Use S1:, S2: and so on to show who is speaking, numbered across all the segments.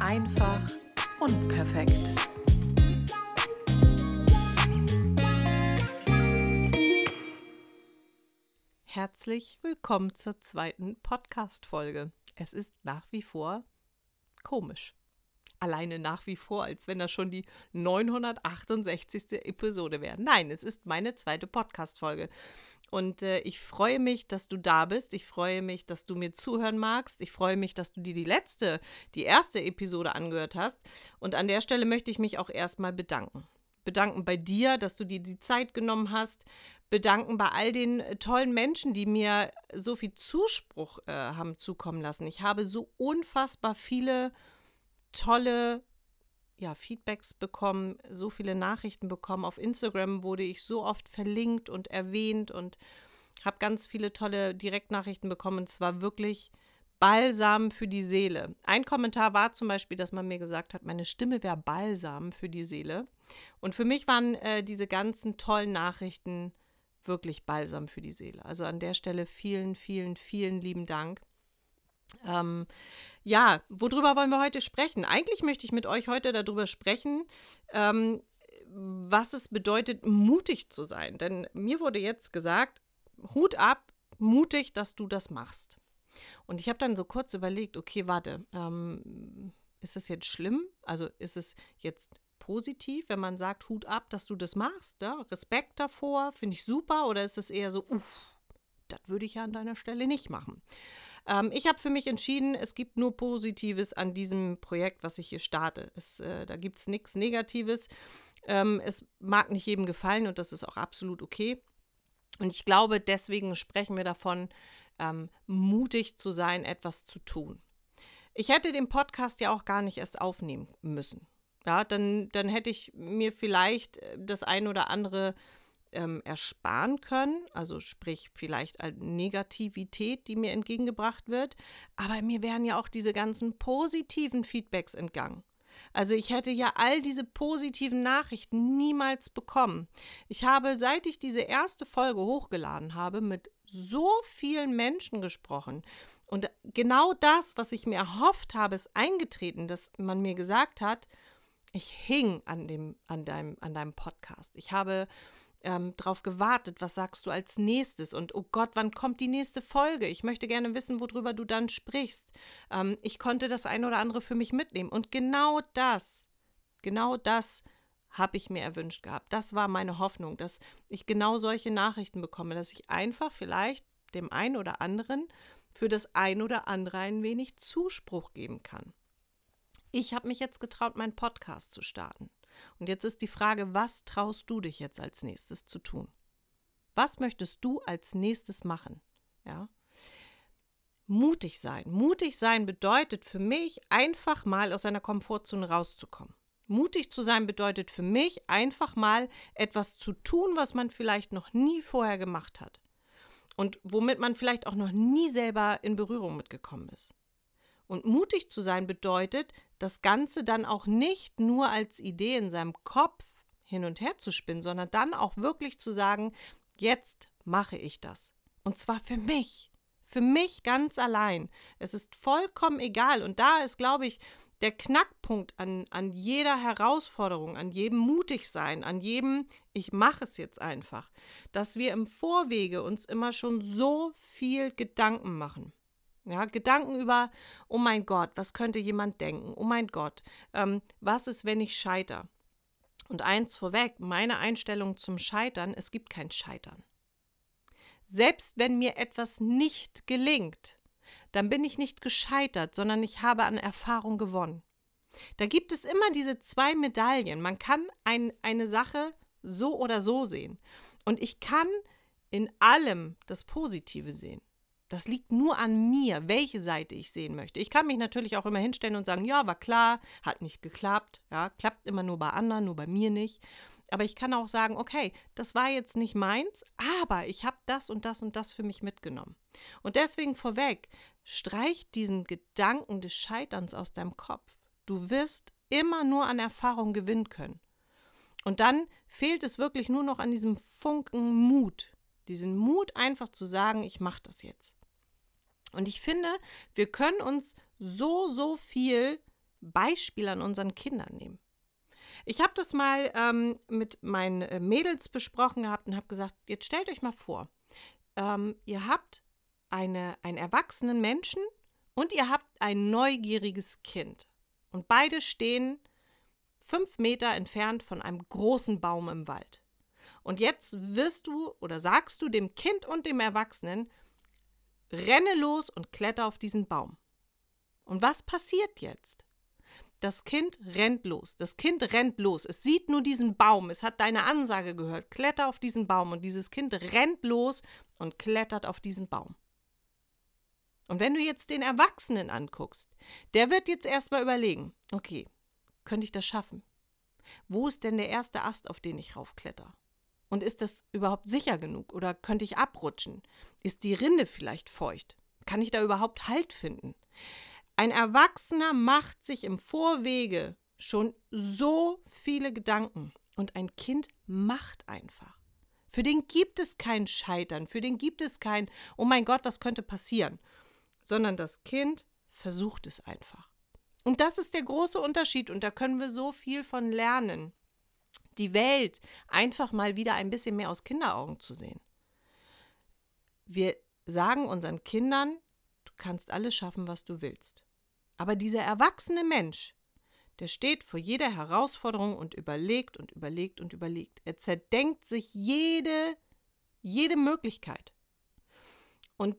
S1: Einfach unperfekt. Herzlich willkommen zur zweiten Podcast-Folge. Es ist nach wie vor komisch. Alleine nach wie vor, als wenn das schon die 968. Episode wäre. Nein, es ist meine zweite Podcast-Folge. Und äh, ich freue mich, dass du da bist. Ich freue mich, dass du mir zuhören magst. Ich freue mich, dass du dir die letzte, die erste Episode angehört hast. Und an der Stelle möchte ich mich auch erstmal bedanken. Bedanken bei dir, dass du dir die Zeit genommen hast. Bedanken bei all den äh, tollen Menschen, die mir so viel Zuspruch äh, haben zukommen lassen. Ich habe so unfassbar viele tolle ja, Feedbacks bekommen, so viele Nachrichten bekommen. Auf Instagram wurde ich so oft verlinkt und erwähnt und habe ganz viele tolle Direktnachrichten bekommen. Und zwar wirklich Balsam für die Seele. Ein Kommentar war zum Beispiel, dass man mir gesagt hat, meine Stimme wäre Balsam für die Seele. Und für mich waren äh, diese ganzen tollen Nachrichten wirklich Balsam für die Seele. Also an der Stelle vielen, vielen, vielen lieben Dank. Ähm, ja, worüber wollen wir heute sprechen? Eigentlich möchte ich mit euch heute darüber sprechen, ähm, was es bedeutet, mutig zu sein. Denn mir wurde jetzt gesagt, Hut ab, mutig, dass du das machst. Und ich habe dann so kurz überlegt, okay, warte, ähm, ist das jetzt schlimm? Also ist es jetzt positiv, wenn man sagt, Hut ab, dass du das machst? Ja? Respekt davor, finde ich super. Oder ist es eher so, uff, das würde ich ja an deiner Stelle nicht machen? Ähm, ich habe für mich entschieden, es gibt nur Positives an diesem Projekt, was ich hier starte. Es, äh, da gibt es nichts Negatives. Ähm, es mag nicht jedem gefallen und das ist auch absolut okay. Und ich glaube, deswegen sprechen wir davon, ähm, mutig zu sein, etwas zu tun. Ich hätte den Podcast ja auch gar nicht erst aufnehmen müssen. Ja, dann, dann hätte ich mir vielleicht äh, das ein oder andere ähm, ersparen können, also sprich vielleicht Negativität, die mir entgegengebracht wird, aber mir wären ja auch diese ganzen positiven Feedbacks entgangen. Also ich hätte ja all diese positiven Nachrichten niemals bekommen. Ich habe, seit ich diese erste Folge hochgeladen habe, mit so vielen Menschen gesprochen. Und genau das, was ich mir erhofft habe, ist eingetreten, dass man mir gesagt hat, ich hing an, dem, an, deinem, an deinem Podcast. Ich habe ähm, drauf gewartet, was sagst du als nächstes und oh Gott, wann kommt die nächste Folge? Ich möchte gerne wissen, worüber du dann sprichst. Ähm, ich konnte das ein oder andere für mich mitnehmen und genau das, genau das habe ich mir erwünscht gehabt. Das war meine Hoffnung, dass ich genau solche Nachrichten bekomme, dass ich einfach vielleicht dem einen oder anderen für das ein oder andere ein wenig Zuspruch geben kann. Ich habe mich jetzt getraut, meinen Podcast zu starten. Und jetzt ist die Frage, was traust du dich jetzt als nächstes zu tun? Was möchtest du als nächstes machen? Ja? Mutig sein. Mutig sein bedeutet für mich einfach mal aus einer Komfortzone rauszukommen. Mutig zu sein bedeutet für mich einfach mal etwas zu tun, was man vielleicht noch nie vorher gemacht hat und womit man vielleicht auch noch nie selber in Berührung mitgekommen ist. Und mutig zu sein bedeutet, das Ganze dann auch nicht nur als Idee in seinem Kopf hin und her zu spinnen, sondern dann auch wirklich zu sagen, jetzt mache ich das. Und zwar für mich. Für mich ganz allein. Es ist vollkommen egal. Und da ist, glaube ich, der Knackpunkt an, an jeder Herausforderung, an jedem Mutigsein, an jedem, ich mache es jetzt einfach, dass wir im Vorwege uns immer schon so viel Gedanken machen. Ja, Gedanken über, oh mein Gott, was könnte jemand denken? Oh mein Gott, ähm, was ist, wenn ich scheitere? Und eins vorweg, meine Einstellung zum Scheitern, es gibt kein Scheitern. Selbst wenn mir etwas nicht gelingt, dann bin ich nicht gescheitert, sondern ich habe an Erfahrung gewonnen. Da gibt es immer diese zwei Medaillen. Man kann ein, eine Sache so oder so sehen. Und ich kann in allem das Positive sehen. Das liegt nur an mir, welche Seite ich sehen möchte. Ich kann mich natürlich auch immer hinstellen und sagen, ja, war klar, hat nicht geklappt, ja, klappt immer nur bei anderen, nur bei mir nicht. Aber ich kann auch sagen, okay, das war jetzt nicht meins, aber ich habe das und das und das für mich mitgenommen. Und deswegen vorweg, streich diesen Gedanken des Scheiterns aus deinem Kopf. Du wirst immer nur an Erfahrung gewinnen können. Und dann fehlt es wirklich nur noch an diesem Funken Mut. Diesen Mut einfach zu sagen, ich mache das jetzt. Und ich finde, wir können uns so, so viel Beispiel an unseren Kindern nehmen. Ich habe das mal ähm, mit meinen äh, Mädels besprochen gehabt und habe gesagt, jetzt stellt euch mal vor, ähm, ihr habt eine, einen erwachsenen Menschen und ihr habt ein neugieriges Kind. Und beide stehen fünf Meter entfernt von einem großen Baum im Wald. Und jetzt wirst du oder sagst du dem Kind und dem Erwachsenen, renne los und kletter auf diesen Baum. Und was passiert jetzt? Das Kind rennt los. Das Kind rennt los. Es sieht nur diesen Baum. Es hat deine Ansage gehört. Kletter auf diesen Baum. Und dieses Kind rennt los und klettert auf diesen Baum. Und wenn du jetzt den Erwachsenen anguckst, der wird jetzt erstmal überlegen, okay, könnte ich das schaffen? Wo ist denn der erste Ast, auf den ich raufkletter? Und ist das überhaupt sicher genug? Oder könnte ich abrutschen? Ist die Rinde vielleicht feucht? Kann ich da überhaupt Halt finden? Ein Erwachsener macht sich im Vorwege schon so viele Gedanken und ein Kind macht einfach. Für den gibt es kein Scheitern, für den gibt es kein, oh mein Gott, was könnte passieren, sondern das Kind versucht es einfach. Und das ist der große Unterschied und da können wir so viel von lernen. Die Welt einfach mal wieder ein bisschen mehr aus Kinderaugen zu sehen. Wir sagen unseren Kindern, kannst alles schaffen, was du willst. Aber dieser erwachsene Mensch, der steht vor jeder Herausforderung und überlegt und überlegt und überlegt. Er zerdenkt sich jede, jede Möglichkeit. Und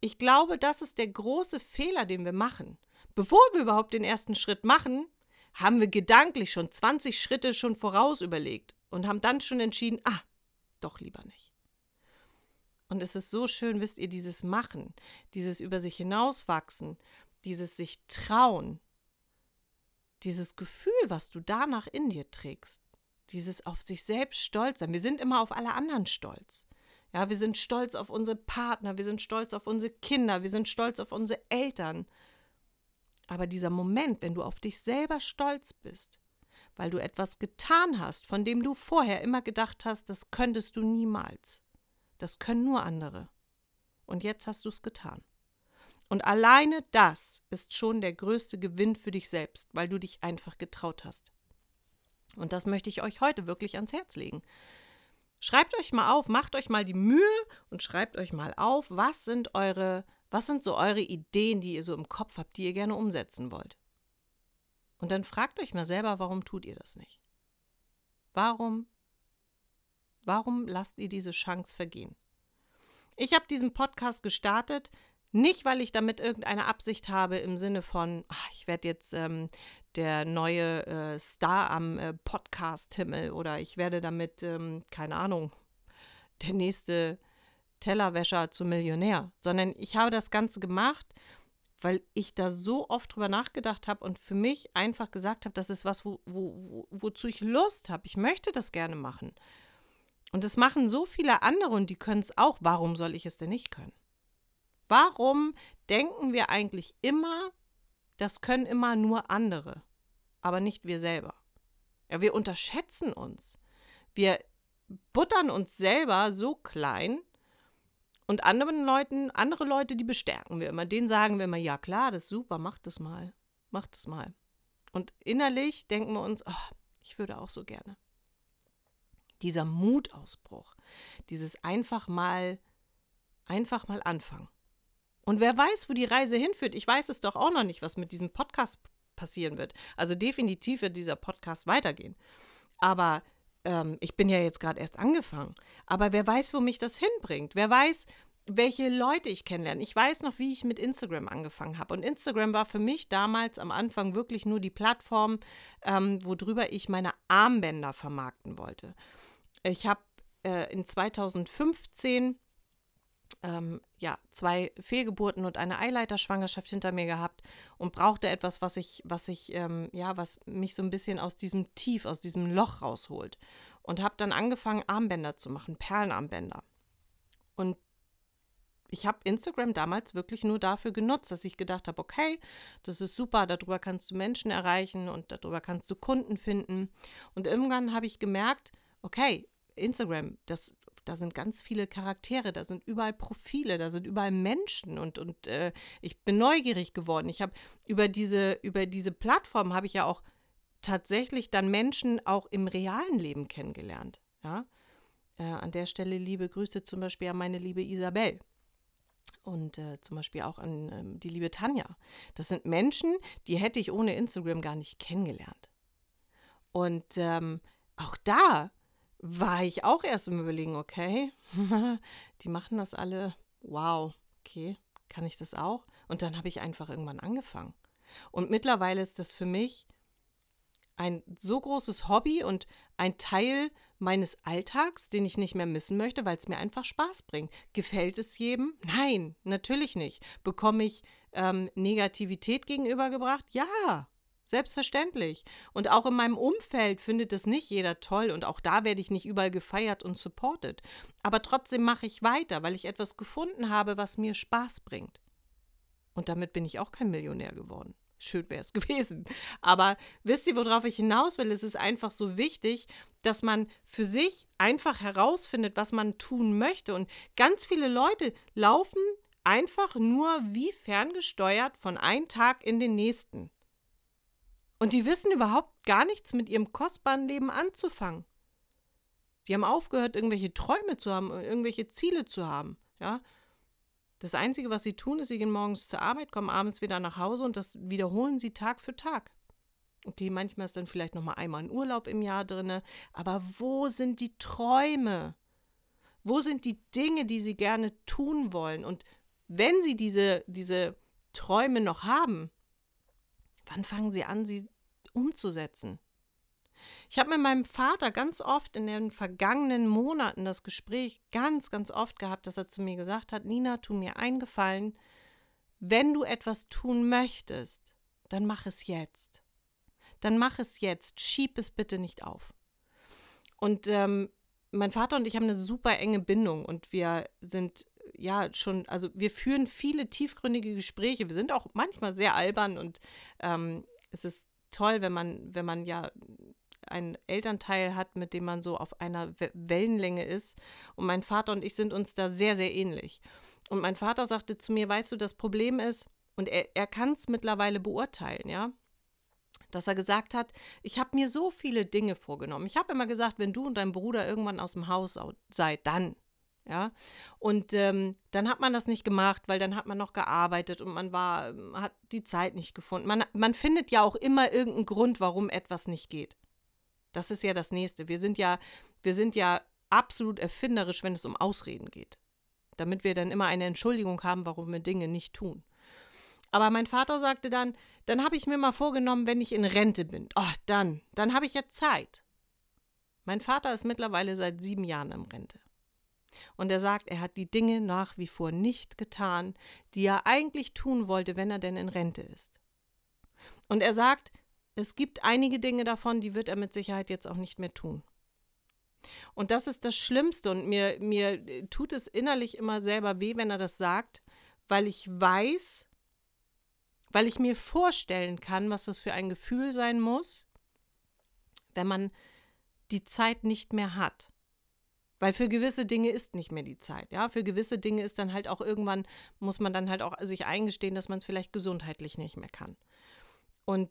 S1: ich glaube, das ist der große Fehler, den wir machen. Bevor wir überhaupt den ersten Schritt machen, haben wir gedanklich schon 20 Schritte schon voraus überlegt und haben dann schon entschieden, ah, doch lieber nicht. Und es ist so schön, wisst ihr, dieses Machen, dieses über sich hinauswachsen, dieses sich trauen, dieses Gefühl, was du danach in dir trägst, dieses auf sich selbst stolz sein. Wir sind immer auf alle anderen stolz. Ja, wir sind stolz auf unsere Partner, wir sind stolz auf unsere Kinder, wir sind stolz auf unsere Eltern. Aber dieser Moment, wenn du auf dich selber stolz bist, weil du etwas getan hast, von dem du vorher immer gedacht hast, das könntest du niemals, das können nur andere. Und jetzt hast du es getan. Und alleine das ist schon der größte Gewinn für dich selbst, weil du dich einfach getraut hast. Und das möchte ich euch heute wirklich ans Herz legen. Schreibt euch mal auf, macht euch mal die Mühe und schreibt euch mal auf, was sind eure, was sind so eure Ideen, die ihr so im Kopf habt, die ihr gerne umsetzen wollt. Und dann fragt euch mal selber, warum tut ihr das nicht? Warum Warum lasst ihr diese Chance vergehen? Ich habe diesen Podcast gestartet, nicht weil ich damit irgendeine Absicht habe im Sinne von, ach, ich werde jetzt ähm, der neue äh, Star am äh, Podcast-Himmel oder ich werde damit, ähm, keine Ahnung, der nächste Tellerwäscher zum Millionär, sondern ich habe das Ganze gemacht, weil ich da so oft drüber nachgedacht habe und für mich einfach gesagt habe, das ist was, wo, wo, wo, wozu ich Lust habe. Ich möchte das gerne machen. Und es machen so viele andere und die können es auch. Warum soll ich es denn nicht können? Warum denken wir eigentlich immer, das können immer nur andere, aber nicht wir selber? Ja, wir unterschätzen uns. Wir buttern uns selber so klein und anderen Leuten, andere Leute, die bestärken wir immer. Denen sagen wir immer, ja klar, das ist super, mach das mal. Mach das mal. Und innerlich denken wir uns, oh, ich würde auch so gerne dieser Mutausbruch, dieses einfach mal, einfach mal anfangen. Und wer weiß, wo die Reise hinführt. Ich weiß es doch auch noch nicht, was mit diesem Podcast passieren wird. Also definitiv wird dieser Podcast weitergehen. Aber ähm, ich bin ja jetzt gerade erst angefangen. Aber wer weiß, wo mich das hinbringt? Wer weiß, welche Leute ich kennenlerne. Ich weiß noch, wie ich mit Instagram angefangen habe. Und Instagram war für mich damals am Anfang wirklich nur die Plattform, ähm, worüber ich meine Armbänder vermarkten wollte. Ich habe äh, in 2015 ähm, ja, zwei Fehlgeburten und eine Eileiterschwangerschaft hinter mir gehabt und brauchte etwas, was ich, was ich, ähm, ja, was mich so ein bisschen aus diesem Tief, aus diesem Loch rausholt. Und habe dann angefangen, Armbänder zu machen, Perlenarmbänder. Und ich habe Instagram damals wirklich nur dafür genutzt, dass ich gedacht habe, okay, das ist super, darüber kannst du Menschen erreichen und darüber kannst du Kunden finden. Und irgendwann habe ich gemerkt, okay, Instagram, das, da sind ganz viele Charaktere, da sind überall Profile, da sind überall Menschen und, und äh, ich bin neugierig geworden. Ich habe über diese, über diese Plattform habe ich ja auch tatsächlich dann Menschen auch im realen Leben kennengelernt. Ja? Äh, an der Stelle liebe Grüße zum Beispiel an meine liebe Isabel und äh, zum Beispiel auch an ähm, die liebe Tanja. Das sind Menschen, die hätte ich ohne Instagram gar nicht kennengelernt. Und ähm, auch da war ich auch erst im Überlegen, okay, die machen das alle, wow, okay, kann ich das auch? Und dann habe ich einfach irgendwann angefangen. Und mittlerweile ist das für mich ein so großes Hobby und ein Teil meines Alltags, den ich nicht mehr missen möchte, weil es mir einfach Spaß bringt. Gefällt es jedem? Nein, natürlich nicht. Bekomme ich ähm, Negativität gegenübergebracht? Ja, selbstverständlich. Und auch in meinem Umfeld findet es nicht jeder toll und auch da werde ich nicht überall gefeiert und supported. Aber trotzdem mache ich weiter, weil ich etwas gefunden habe, was mir Spaß bringt. Und damit bin ich auch kein Millionär geworden schön wäre es gewesen. Aber wisst ihr, worauf ich hinaus will? Es ist einfach so wichtig, dass man für sich einfach herausfindet, was man tun möchte. Und ganz viele Leute laufen einfach nur wie ferngesteuert von einem Tag in den nächsten. Und die wissen überhaupt gar nichts mit ihrem kostbaren Leben anzufangen. Die haben aufgehört, irgendwelche Träume zu haben, irgendwelche Ziele zu haben. Ja, das Einzige, was sie tun, ist, sie gehen morgens zur Arbeit, kommen abends wieder nach Hause und das wiederholen sie Tag für Tag. Okay, manchmal ist dann vielleicht noch mal einmal ein Urlaub im Jahr drin, aber wo sind die Träume? Wo sind die Dinge, die sie gerne tun wollen? Und wenn sie diese, diese Träume noch haben, wann fangen sie an, sie umzusetzen? Ich habe mit meinem Vater ganz oft in den vergangenen Monaten das Gespräch ganz, ganz oft gehabt, dass er zu mir gesagt hat, Nina, tu mir eingefallen, wenn du etwas tun möchtest, dann mach es jetzt. Dann mach es jetzt. Schieb es bitte nicht auf. Und ähm, mein Vater und ich haben eine super enge Bindung und wir sind ja schon, also wir führen viele tiefgründige Gespräche. Wir sind auch manchmal sehr albern und ähm, es ist toll, wenn man, wenn man ja einen Elternteil hat, mit dem man so auf einer Wellenlänge ist. Und mein Vater und ich sind uns da sehr, sehr ähnlich. Und mein Vater sagte zu mir, weißt du, das Problem ist, und er, er kann es mittlerweile beurteilen, ja, dass er gesagt hat, ich habe mir so viele Dinge vorgenommen. Ich habe immer gesagt, wenn du und dein Bruder irgendwann aus dem Haus seid, dann. Ja, und ähm, dann hat man das nicht gemacht, weil dann hat man noch gearbeitet und man war, hat die Zeit nicht gefunden. Man, man findet ja auch immer irgendeinen Grund, warum etwas nicht geht. Das ist ja das nächste. Wir sind ja, wir sind ja absolut erfinderisch, wenn es um Ausreden geht. Damit wir dann immer eine Entschuldigung haben, warum wir Dinge nicht tun. Aber mein Vater sagte dann, dann habe ich mir mal vorgenommen, wenn ich in Rente bin. Oh, dann, dann habe ich ja Zeit. Mein Vater ist mittlerweile seit sieben Jahren in Rente. Und er sagt, er hat die Dinge nach wie vor nicht getan, die er eigentlich tun wollte, wenn er denn in Rente ist. Und er sagt, es gibt einige Dinge davon, die wird er mit Sicherheit jetzt auch nicht mehr tun. Und das ist das Schlimmste und mir, mir tut es innerlich immer selber weh, wenn er das sagt, weil ich weiß, weil ich mir vorstellen kann, was das für ein Gefühl sein muss, wenn man die Zeit nicht mehr hat. Weil für gewisse Dinge ist nicht mehr die Zeit. Ja, für gewisse Dinge ist dann halt auch irgendwann, muss man dann halt auch sich eingestehen, dass man es vielleicht gesundheitlich nicht mehr kann. Und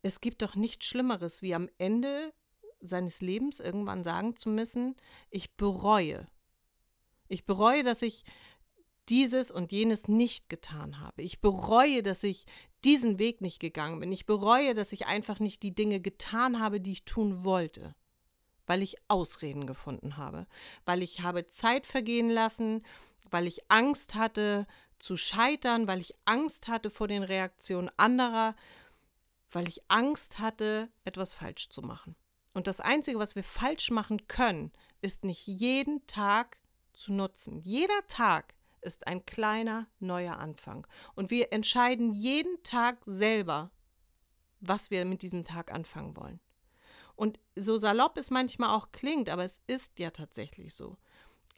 S1: es gibt doch nichts Schlimmeres, wie am Ende seines Lebens irgendwann sagen zu müssen, ich bereue. Ich bereue, dass ich dieses und jenes nicht getan habe. Ich bereue, dass ich diesen Weg nicht gegangen bin. Ich bereue, dass ich einfach nicht die Dinge getan habe, die ich tun wollte, weil ich Ausreden gefunden habe, weil ich habe Zeit vergehen lassen, weil ich Angst hatte zu scheitern, weil ich Angst hatte vor den Reaktionen anderer, weil ich Angst hatte, etwas falsch zu machen. Und das Einzige, was wir falsch machen können, ist nicht jeden Tag zu nutzen. Jeder Tag ist ein kleiner neuer Anfang. Und wir entscheiden jeden Tag selber, was wir mit diesem Tag anfangen wollen. Und so salopp es manchmal auch klingt, aber es ist ja tatsächlich so.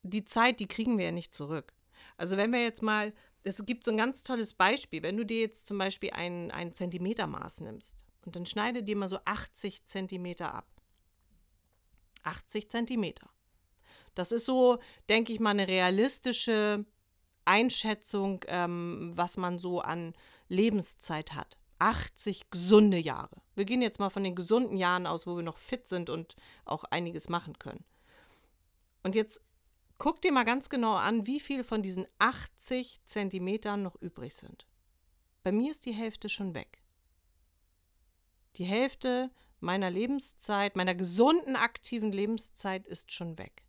S1: Die Zeit, die kriegen wir ja nicht zurück. Also wenn wir jetzt mal es gibt so ein ganz tolles Beispiel. Wenn du dir jetzt zum Beispiel ein, ein Zentimetermaß nimmst und dann schneide dir mal so 80 Zentimeter ab. 80 Zentimeter. Das ist so, denke ich mal, eine realistische Einschätzung, ähm, was man so an Lebenszeit hat. 80 gesunde Jahre. Wir gehen jetzt mal von den gesunden Jahren aus, wo wir noch fit sind und auch einiges machen können. Und jetzt guck dir mal ganz genau an, wie viel von diesen 80 Zentimetern noch übrig sind. Bei mir ist die Hälfte schon weg. Die Hälfte meiner Lebenszeit, meiner gesunden, aktiven Lebenszeit ist schon weg.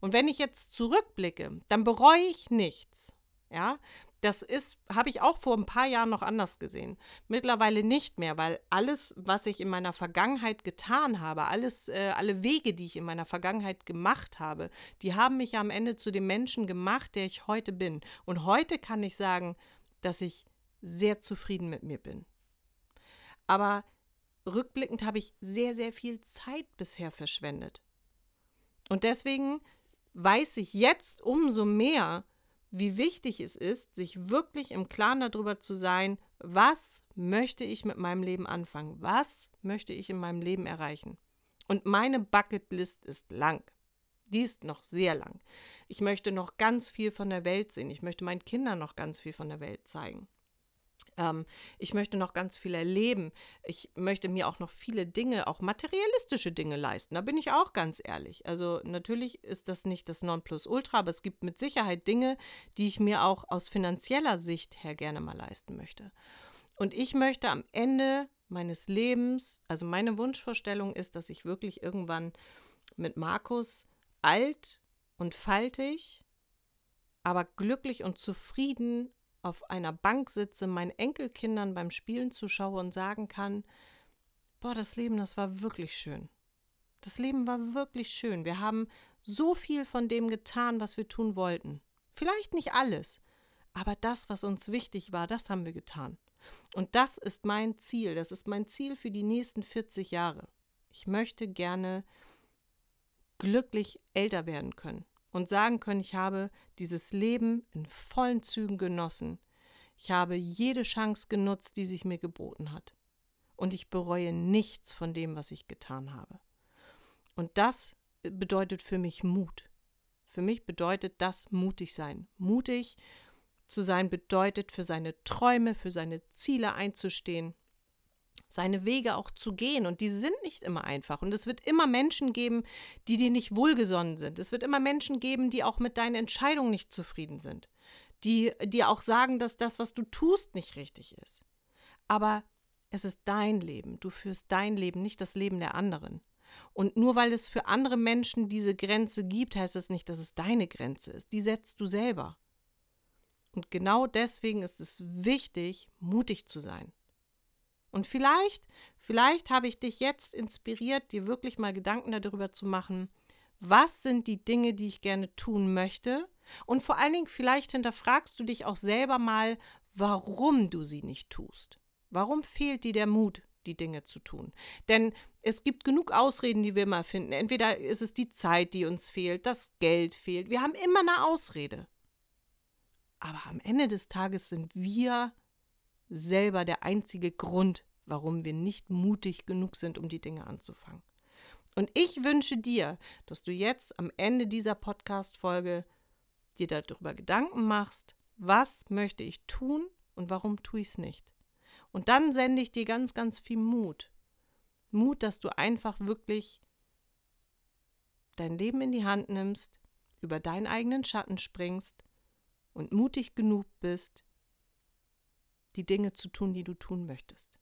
S1: Und wenn ich jetzt zurückblicke, dann bereue ich nichts. Ja, das ist, habe ich auch vor ein paar Jahren noch anders gesehen. Mittlerweile nicht mehr, weil alles, was ich in meiner Vergangenheit getan habe, alles, äh, alle Wege, die ich in meiner Vergangenheit gemacht habe, die haben mich am Ende zu dem Menschen gemacht, der ich heute bin. Und heute kann ich sagen, dass ich sehr zufrieden mit mir bin. Aber rückblickend habe ich sehr, sehr viel Zeit bisher verschwendet. Und deswegen weiß ich jetzt umso mehr, wie wichtig es ist, sich wirklich im Klaren darüber zu sein, was möchte ich mit meinem Leben anfangen? Was möchte ich in meinem Leben erreichen? Und meine Bucketlist ist lang. Die ist noch sehr lang. Ich möchte noch ganz viel von der Welt sehen. Ich möchte meinen Kindern noch ganz viel von der Welt zeigen. Ähm, ich möchte noch ganz viel erleben. Ich möchte mir auch noch viele Dinge, auch materialistische Dinge leisten. Da bin ich auch ganz ehrlich. Also natürlich ist das nicht das Nonplusultra, aber es gibt mit Sicherheit Dinge, die ich mir auch aus finanzieller Sicht her gerne mal leisten möchte. Und ich möchte am Ende meines Lebens, also meine Wunschvorstellung ist, dass ich wirklich irgendwann mit Markus alt und faltig, aber glücklich und zufrieden auf einer Bank sitze, meinen Enkelkindern beim Spielen zuschaue und sagen kann, boah, das Leben, das war wirklich schön. Das Leben war wirklich schön. Wir haben so viel von dem getan, was wir tun wollten. Vielleicht nicht alles, aber das, was uns wichtig war, das haben wir getan. Und das ist mein Ziel. Das ist mein Ziel für die nächsten 40 Jahre. Ich möchte gerne glücklich älter werden können und sagen können, ich habe dieses Leben in vollen Zügen genossen. Ich habe jede Chance genutzt, die sich mir geboten hat. Und ich bereue nichts von dem, was ich getan habe. Und das bedeutet für mich Mut. Für mich bedeutet das mutig sein. Mutig zu sein bedeutet für seine Träume, für seine Ziele einzustehen seine Wege auch zu gehen. Und die sind nicht immer einfach. Und es wird immer Menschen geben, die dir nicht wohlgesonnen sind. Es wird immer Menschen geben, die auch mit deinen Entscheidungen nicht zufrieden sind. Die dir auch sagen, dass das, was du tust, nicht richtig ist. Aber es ist dein Leben. Du führst dein Leben, nicht das Leben der anderen. Und nur weil es für andere Menschen diese Grenze gibt, heißt es nicht, dass es deine Grenze ist. Die setzt du selber. Und genau deswegen ist es wichtig, mutig zu sein. Und vielleicht, vielleicht habe ich dich jetzt inspiriert, dir wirklich mal Gedanken darüber zu machen, was sind die Dinge, die ich gerne tun möchte? Und vor allen Dingen, vielleicht hinterfragst du dich auch selber mal, warum du sie nicht tust. Warum fehlt dir der Mut, die Dinge zu tun? Denn es gibt genug Ausreden, die wir immer finden. Entweder ist es die Zeit, die uns fehlt, das Geld fehlt. Wir haben immer eine Ausrede. Aber am Ende des Tages sind wir selber der einzige Grund, warum wir nicht mutig genug sind, um die Dinge anzufangen. Und ich wünsche dir, dass du jetzt am Ende dieser Podcast-Folge dir darüber Gedanken machst, was möchte ich tun und warum tue ich es nicht. Und dann sende ich dir ganz, ganz viel Mut. Mut, dass du einfach wirklich dein Leben in die Hand nimmst, über deinen eigenen Schatten springst und mutig genug bist, die Dinge zu tun, die du tun möchtest.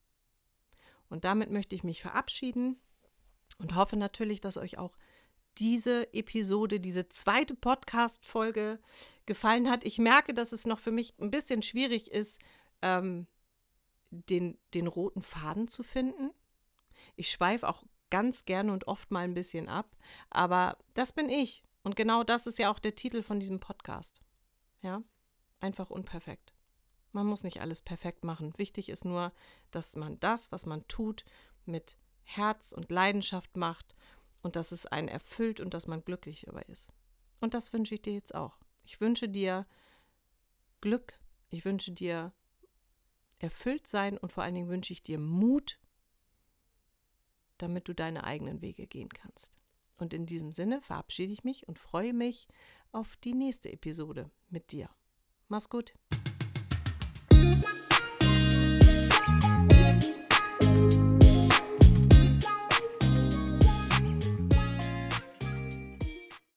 S1: Und damit möchte ich mich verabschieden und hoffe natürlich, dass euch auch diese Episode, diese zweite Podcast-Folge gefallen hat. Ich merke, dass es noch für mich ein bisschen schwierig ist, ähm, den, den roten Faden zu finden. Ich schweife auch ganz gerne und oft mal ein bisschen ab, aber das bin ich. Und genau das ist ja auch der Titel von diesem Podcast. Ja, einfach unperfekt. Man muss nicht alles perfekt machen. Wichtig ist nur, dass man das, was man tut, mit Herz und Leidenschaft macht und dass es einen erfüllt und dass man glücklich dabei ist. Und das wünsche ich dir jetzt auch. Ich wünsche dir Glück, ich wünsche dir erfüllt sein und vor allen Dingen wünsche ich dir Mut, damit du deine eigenen Wege gehen kannst. Und in diesem Sinne verabschiede ich mich und freue mich auf die nächste Episode mit dir. Mach's gut.